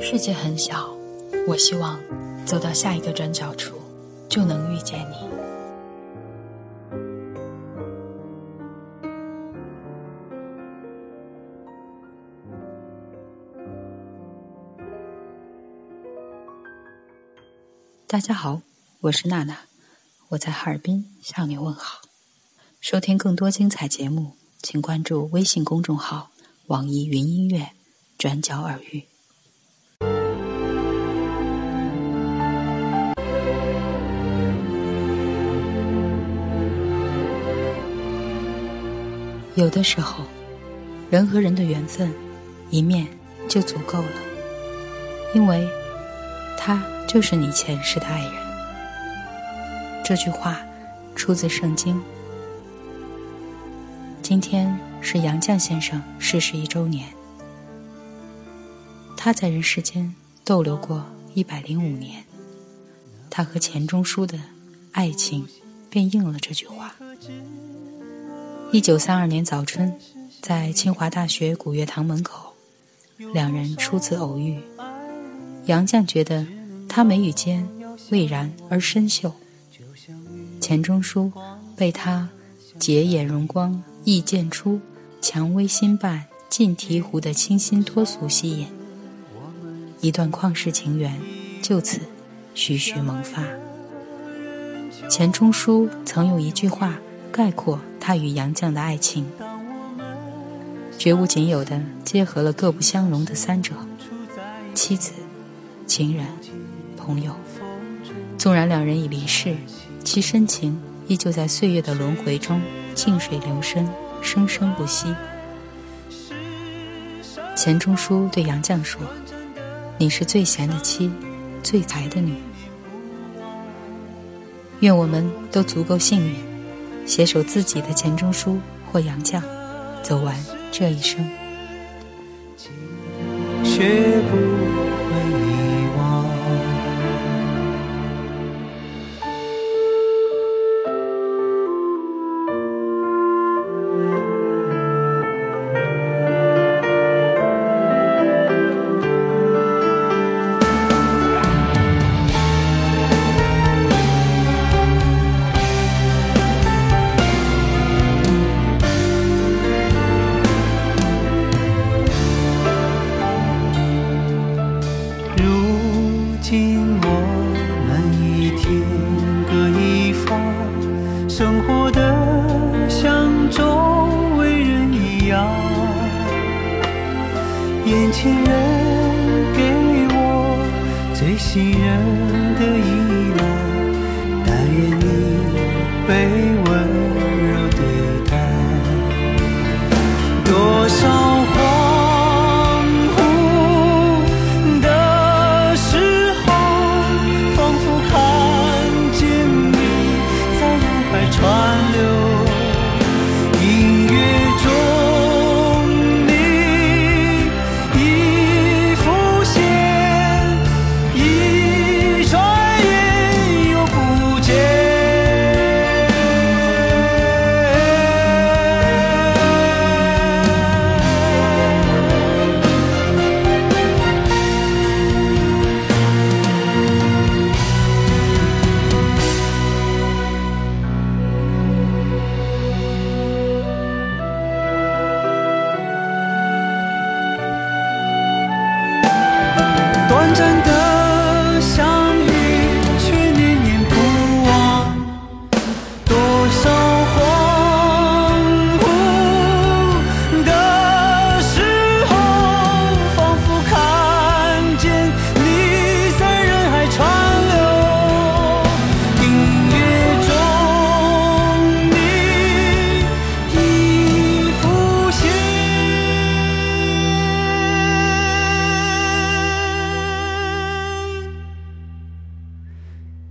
世界很小，我希望走到下一个转角处，就能遇见你。大家好，我是娜娜，我在哈尔滨向你问好。收听更多精彩节目，请关注微信公众号“网易云音乐”转角耳语。有的时候，人和人的缘分，一面就足够了，因为他。就是你前世的爱人。这句话出自圣经。今天是杨绛先生逝世一周年。他在人世间逗留过一百零五年，他和钱钟书的爱情便应了这句话。一九三二年早春，在清华大学古月堂门口，两人初次偶遇。杨绛觉得。他眉宇间蔚然而深秀，钱钟书被他洁眼容光、意渐出、蔷薇新瓣尽醍醐的清新脱俗吸引，一段旷世情缘就此徐徐萌发。钱钟书曾用一句话概括他与杨绛的爱情：绝无仅有的结合了各不相容的三者——妻子、情人。朋友，纵然两人已离世，其深情依旧在岁月的轮回中静水流深，生生不息。钱钟书对杨绛说：“你是最贤的妻，最才的女。愿我们都足够幸运，携手自己的钱钟书或杨绛，走完这一生。”眼情人给我最信任的真。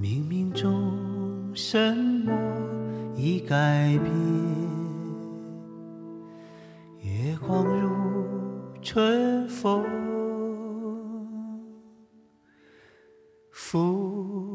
冥冥中，什么已改变？月光如春风，拂。